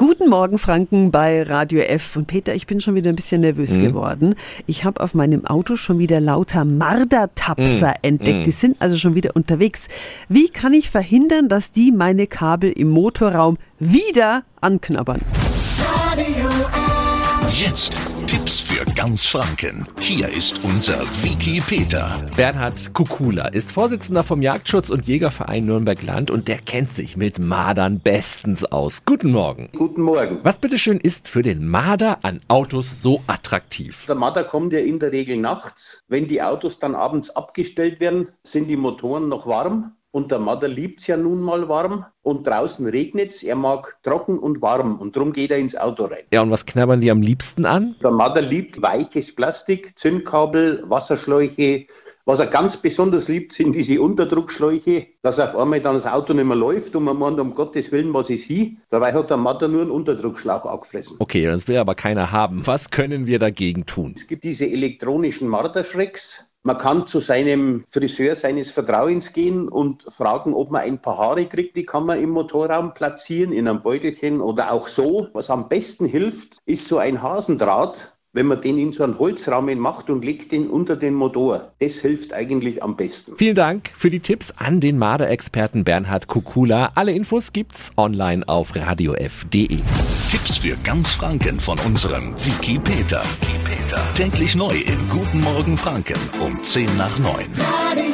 Guten Morgen, Franken bei Radio F. Und Peter, ich bin schon wieder ein bisschen nervös Mhm. geworden. Ich habe auf meinem Auto schon wieder lauter Mardertapser Mhm. entdeckt. Die sind also schon wieder unterwegs. Wie kann ich verhindern, dass die meine Kabel im Motorraum wieder anknabbern? Jetzt Tipps für ganz Franken. Hier ist unser Wiki Peter. Bernhard Kukula ist Vorsitzender vom Jagdschutz- und Jägerverein Nürnberg-Land und der kennt sich mit Mardern bestens aus. Guten Morgen. Guten Morgen. Was bitteschön ist für den Marder an Autos so attraktiv? Der Marder kommt ja in der Regel nachts. Wenn die Autos dann abends abgestellt werden, sind die Motoren noch warm. Und der Marder liebt's ja nun mal warm. Und draußen regnet's. Er mag trocken und warm. Und drum geht er ins Auto rein. Ja, und was knabbern die am liebsten an? Der Marder liebt weiches Plastik, Zündkabel, Wasserschläuche. Was er ganz besonders liebt, sind diese Unterdruckschläuche, dass auf einmal dann das Auto nicht mehr läuft und man meint, um Gottes Willen, was ist hier? Dabei hat der Marder nur einen Unterdruckschlauch angefressen. Okay, das will aber keiner haben. Was können wir dagegen tun? Es gibt diese elektronischen Marderschrecks. Man kann zu seinem Friseur seines Vertrauens gehen und fragen, ob man ein paar Haare kriegt. Die kann man im Motorraum platzieren, in einem Beutelchen oder auch so. Was am besten hilft, ist so ein Hasendraht, wenn man den in so einen Holzrahmen macht und legt den unter den Motor. Das hilft eigentlich am besten. Vielen Dank für die Tipps an den Marder-Experten Bernhard Kukula. Alle Infos gibt's online auf radiof.de. Tipps für ganz Franken von unserem Wiki Peter. Wiki Peter. Täglich neu in Guten Morgen Franken um 10 nach 9. Radio